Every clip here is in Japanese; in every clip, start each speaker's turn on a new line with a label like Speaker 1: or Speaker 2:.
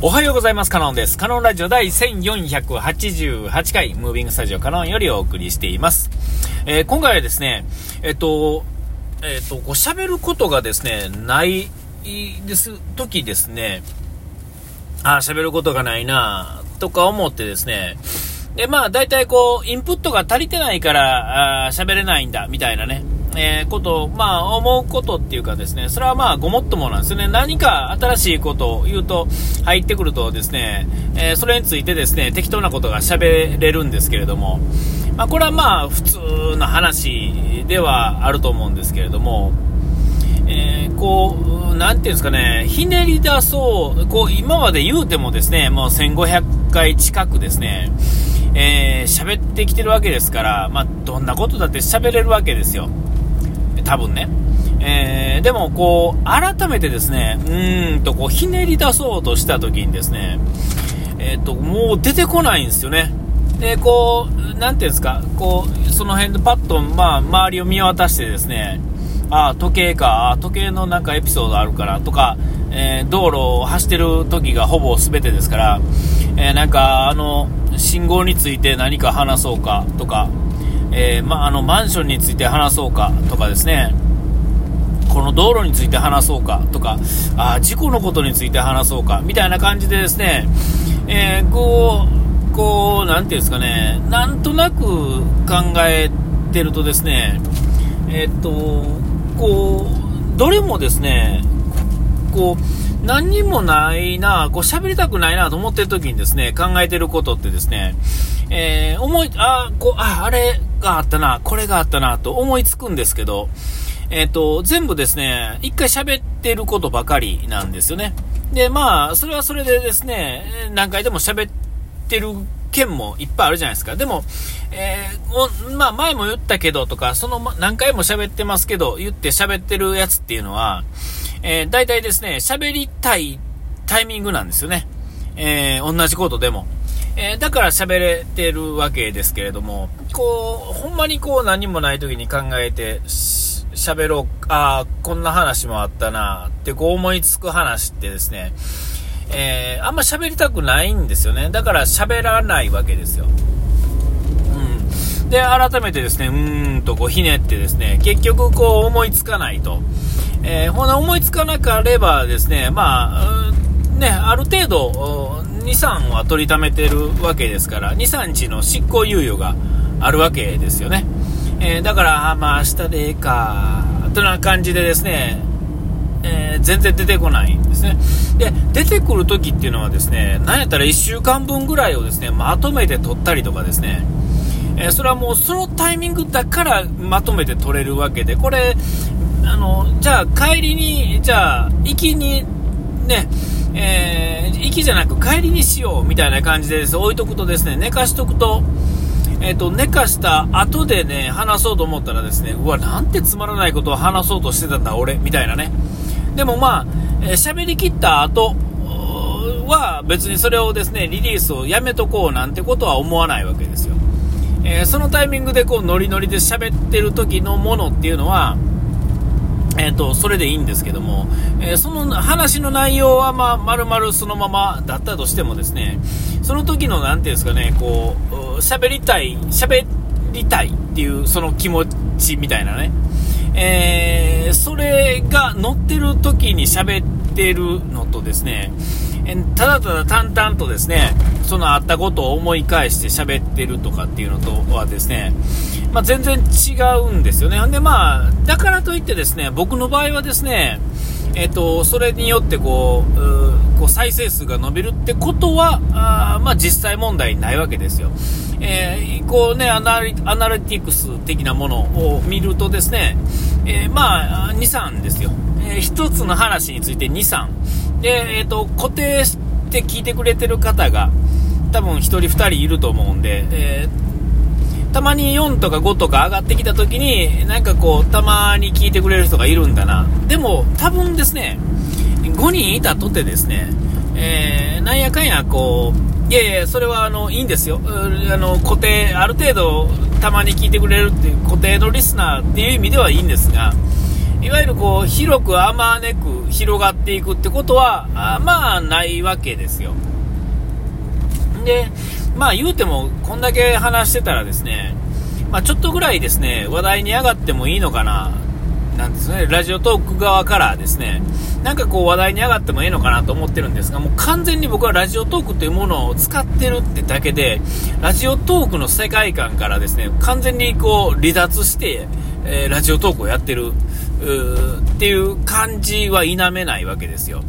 Speaker 1: おはようございます。カノンです。カノンラジオ第1488回、ムービングスタジオカノンよりお送りしています。えー、今回はですね、えっと、えっと、こう喋ることがですね、ないです、時ですね、あ、喋ることがないなとか思ってですね、で、まあ、大体こう、インプットが足りてないから、喋れないんだ、みたいなね。えー、こと、まあ、思うことっていうかですね、それはまあ、ごもっともなんですね。何か新しいことを言うと、入ってくるとですね、えー、それについてですね、適当なことが喋れるんですけれども、まあ、これはまあ、普通の話ではあると思うんですけれども、えー、こう、なんていうんですかね、ひねり出そう、こう、今まで言うてもですね、もう1500回近くですね、えー、喋ってきてるわけですから、まあ、どんなことだって喋れるわけですよ。多分ね。えー、でも、こう、改めてですね、うーんと、こう、ひねり出そうとした時にですね、えっ、ー、と、もう出てこないんですよね。で、こう、なんていうんですか、こう、その辺でパッと、まあ、周りを見渡してですね、あ、時計か、時計のなんかエピソードあるからとか、えー、道路を走ってる時がほぼ全てですから、えー、なんか、あの、信号について何か話そうかとか、えー、まあのマンションについて話そうかとかですね。この道路について話そうかとかあ事故のことについて話そうかみたいな感じでですね、えー、こうこうなていうんですかね。なんとなく考えてるとですね。えー、っとこうどれもですねこう何にもないな、こう喋りたくないなと思ってる時にですね、考えてることってですね、えー、思い、あ、こう、あ、あれがあったな、これがあったな、と思いつくんですけど、えっ、と、全部ですね、一回喋ってることばかりなんですよね。で、まあ、それはそれでですね、何回でも喋ってる件もいっぱいあるじゃないですか。でも、えー、まあ、前も言ったけどとか、その何回も喋ってますけど、言って喋ってるやつっていうのは、えー、大体ですね、喋りたいタイミングなんですよね。えー、同じことでも。えー、だから喋れてるわけですけれども、こう、ほんまにこう何もない時に考えて、喋ろう、ああ、こんな話もあったな、ってこう思いつく話ってですね、えー、あんま喋りたくないんですよね。だから喋らないわけですよ。うん。で、改めてですね、うーんとこうひねってですね、結局こう思いつかないと。えー、ほな思いつかなければですね、まあ、ね、ある程度、2、3は取りためてるわけですから、2、3日の執行猶予があるわけですよね。えー、だから、まあ、明日でええか、とな感じでですね、えー、全然出てこないんですね。で、出てくるときっていうのはですね、なんやったら1週間分ぐらいをですね、まとめて取ったりとかですね、えー、それはもうそのタイミングだからまとめて取れるわけで、これ、あの、じゃあ帰りに、じゃあ、行きに、ね、えー、行きじゃなく帰りにしようみたいな感じでです置いとくとですね、寝かしとくと、えっ、ー、と、寝かした後でね、話そうと思ったらですね、うわ、なんてつまらないことを話そうとしてたんだ、俺、みたいなね。でもまあ、えー、りきった後は別にそれをですね、リリースをやめとこうなんてことは思わないわけですよ。え、そのタイミングでこうノリノリで喋ってる時のものっていうのは、えーと、それでいいんですけども、えー、その話の内容は、まあ、丸々そのままだったとしてもですね、その時の、何ていうんですかね、こう、喋りたい、喋りたいっていう、その気持ちみたいなね、えー、それが乗ってる時に喋ってるのとですね、ただただ淡々とですね、そのあったことを思い返して喋ってるとかっていうのとはですね、まあ、全然違うんですよね。で、まあ、だからといってですね、僕の場合はですね、えっ、と、それによってこう、こう再生数が伸びるってことは、あまあ、実際問題ないわけですよ。えー、こうねアナリ、アナリティクス的なものを見るとですね、えー、まあ、2、3ですよ。え、1つの話について2、3。で、えっ、と、固定して聞いてくれてる方が、多分1人2人いると思うんで、えーたまに4とか5とか上がってきた時に、なんかこう、たまに聞いてくれる人がいるんだな。でも、多分ですね、5人いたとてですね、えー、なんやかんやこう、いやいや、それはあの、いいんですよ。あの、固定、ある程度、たまに聞いてくれるっていう固定のリスナーっていう意味ではいいんですが、いわゆるこう、広くあまねく広がっていくってことは、あまあ、ないわけですよ。で、まあ言うても、こんだけ話してたらですね、まあちょっとぐらいですね、話題に上がってもいいのかな、なんですね、ラジオトーク側からですね、なんかこう話題に上がってもいいのかなと思ってるんですが、もう完全に僕はラジオトークというものを使ってるってだけで、ラジオトークの世界観からですね、完全にこう離脱して、えー、ラジオトークをやってる、っていう感じは否めないわけですよ。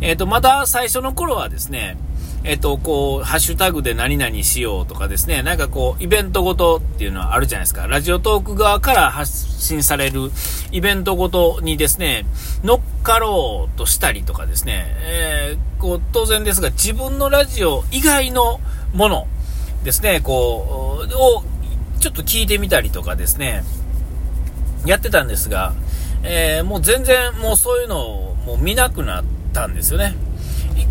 Speaker 1: えっ、ー、と、まだ最初の頃はですね、えっ、と、こう、ハッシュタグで何々しようとかですね、なんかこう、イベントごとっていうのはあるじゃないですか。ラジオトーク側から発信されるイベントごとにですね、乗っかろうとしたりとかですね、えー、こう、当然ですが、自分のラジオ以外のものですね、こう、を、ちょっと聞いてみたりとかですね、やってたんですが、えー、もう全然もうそういうのをもう見なくなったんですよね。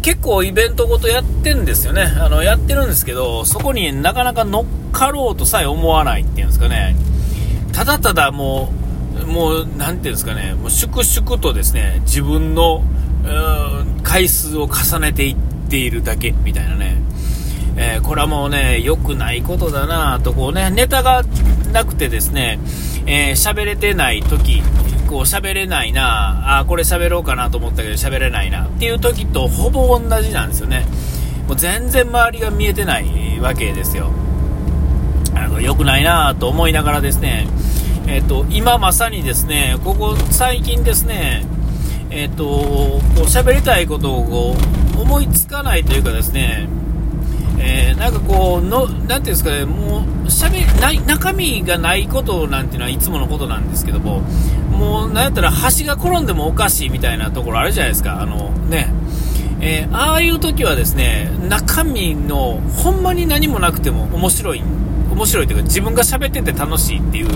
Speaker 1: 結構イベントごとやってんですよね。あの、やってるんですけど、そこになかなか乗っかろうとさえ思わないっていうんですかね。ただただもう、もう、なていうんですかね、もう粛々とですね、自分の、回数を重ねていっているだけみたいなね。えー、これはもうね、良くないことだなと、こうね、ネタがなくてですね、えー、喋れてない時こう喋れないな。あこれ喋ろうかなと思ったけど喋れないな。っていう時とほぼ同じなんですよね。もう全然周りが見えてないわけですよ。あの良くないなと思いながらですね。えっ、と今まさにですねここ最近ですねえっ、とこう喋りたいことをこう思いつかないというかですねえー、なんかこうの、なていうんですかね、もう、しゃべない、中身がないことなんていうのはいつものことなんですけども、もう、なんやったら橋が転んでもおかしいみたいなところあるじゃないですか、あのね。えー、ああいう時はですね、中身の、ほんまに何もなくても面白い、面白いというか、自分が喋ってて楽しいっていう、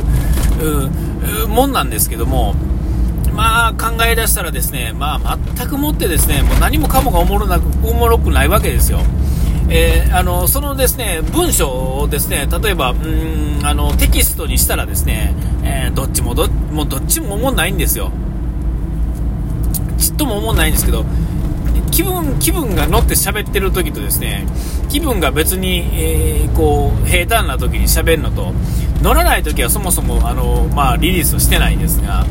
Speaker 1: うもんなんですけども、まあ考え出したらですね、まあ全くもってですね、もう何もかもがおもろなく、おもろくないわけですよ。えー、あのそのですね文章をですね例えばうんあのテキストにしたらですね、えー、どっちもどもうどっちも思んないんですよ。ちっとも思んないんですけど気分気分が乗って喋ってる時とですね気分が別に、えー、こう平坦な時に喋るのと乗らない時はそもそもあの、まあ、リリースしてないんですが、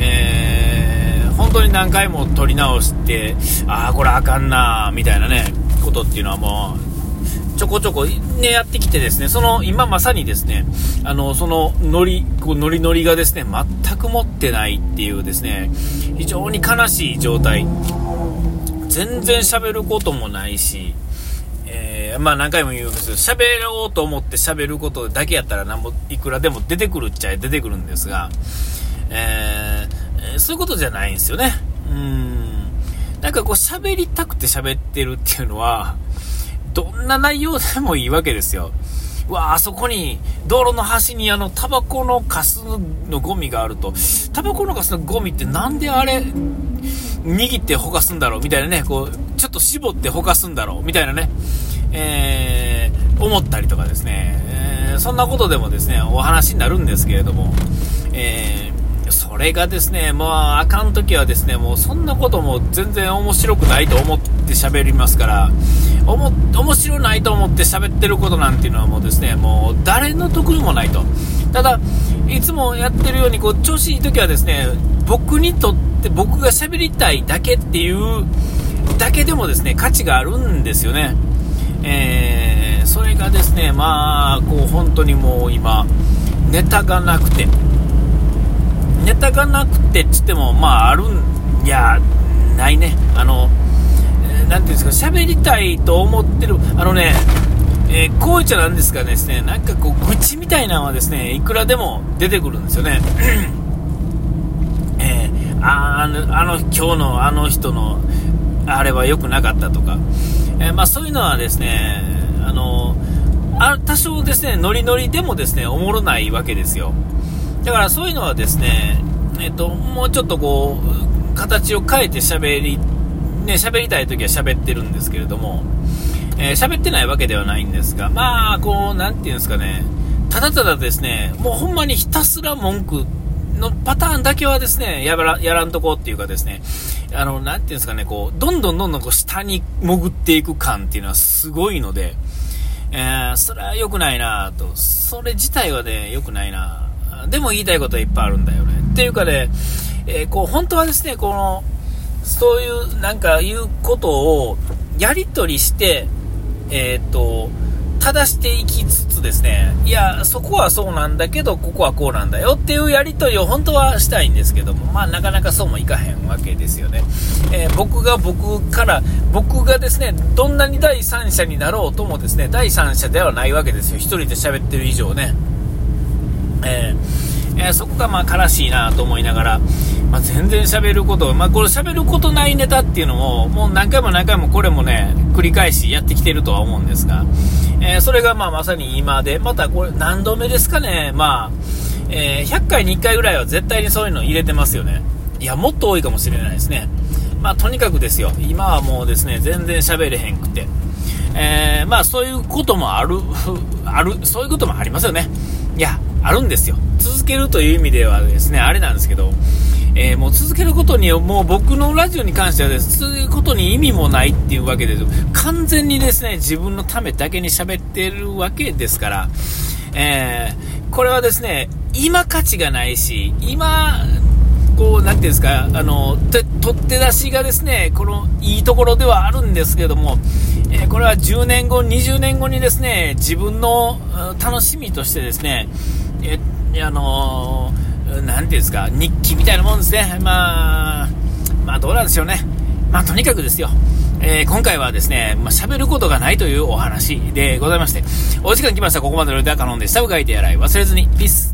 Speaker 1: えー、本当に何回も撮り直してああこれあかんなみたいなね。ことっていうのはもう、ちょこちょこね、やってきてですね、その、今まさにですね、あの、そのノリ、こうノリノリがですね、全く持ってないっていうですね、非常に悲しい状態。全然喋ることもないし、えー、まあ何回も言うんですけど、喋ろうと思って喋ることだけやったら何も、いくらでも出てくるっちゃ出てくるんですが、えー、そういうことじゃないんですよね。なんかこう喋りたくて喋ってるっていうのは、どんな内容でもいいわけですよ。わあそこに、道路の端にあの、タバコのカスのゴミがあると、タバコのカスのゴミってなんであれ、握ってほかすんだろうみたいなね、こう、ちょっと絞ってほかすんだろう。みたいなね、えー、思ったりとかですね、えー、そんなことでもですね、お話になるんですけれども、えーそれがですね、もうあかんときはですね、もうそんなことも全然面白くないと思って喋りますから、おも、面白ないと思って喋ってることなんていうのはもうですね、もう誰の得意もないと。ただ、いつもやってるように、こう、調子いい時はですね、僕にとって僕が喋りたいだけっていうだけでもですね、価値があるんですよね。えー、それがですね、まあ、こう、本当にもう今、ネタがなくて、ネタがなくてっつっても、まあ、あるん、いや、ないね。あの、なんていうんですか、喋りたいと思ってる、あのね、えー、こういっちゃなんですかですね、なんかこう、愚痴みたいなのはですね、いくらでも出てくるんですよね。えー、あの、あの、今日のあの人の、あれは良くなかったとか、えー、まあそういうのはですね、あの、あ多少ですね、ノリノリでもですね、おもろないわけですよ。だからそういうのはですね、えっと、もうちょっとこう、形を変えて喋り、ね、喋りたい時は喋ってるんですけれども、えー、喋ってないわけではないんですが、まあ、こう、なんていうんですかね、ただただですね、もうほんまにひたすら文句のパターンだけはですね、やらやらんとこっていうかですね、あの、なんていうんですかね、こう、どんどんどんどんこう下に潜っていく感っていうのはすごいので、えー、それは良くないなと。それ自体はね、良くないなでも言いたいことはいっぱいあるんだよね。っていうかね、えー、こう、本当はですね、この、そういう、なんか、いうことを、やり取りして、えっ、と、正していきつつですね、いや、そこはそうなんだけど、ここはこうなんだよっていうやり取りを本当はしたいんですけども、まあなかなかそうもいかへんわけですよね。えー、僕が僕から、僕がですね、どんなに第三者になろうともですね、第三者ではないわけですよ。一人で喋ってる以上ね。えー、えー、そこがまあ悲しいなと思いながら、まあ、全然喋ること、まあ、これ喋ることないネタっていうのも、もう何回も何回もこれもね、繰り返しやってきてるとは思うんですが、えー、それがまあまさに今で、またこれ何度目ですかね、まあ、えー、100回に1回ぐらいは絶対にそういうの入れてますよね。いや、もっと多いかもしれないですね。まあ、とにかくですよ、今はもうですね、全然喋れへんくて。えー、まあ、そういうこともある、ある、そういうこともありますよね。いや、あるんですよ。続けるという意味ではですね、あれなんですけど、えー、もう続けることに、もう僕のラジオに関してはです、続けることに意味もないっていうわけで、完全にですね、自分のためだけに喋ってるわけですから、えー、これはですね、今価値がないし、今、こう、なていうんですか、あの、取って出しがですね、この、いいところではあるんですけども、えー、これは10年後、20年後にですね、自分の楽しみとしてですね、えあのーなんていうんですか、日記みたいなもんですね。まあ、まあどうなんでしょうね。まあとにかくですよ。えー、今回はですね、まあ、喋ることがないというお話でございまして、お時間来ました。ここまでのではカノンで下を書いてやらい忘れずに。ピース。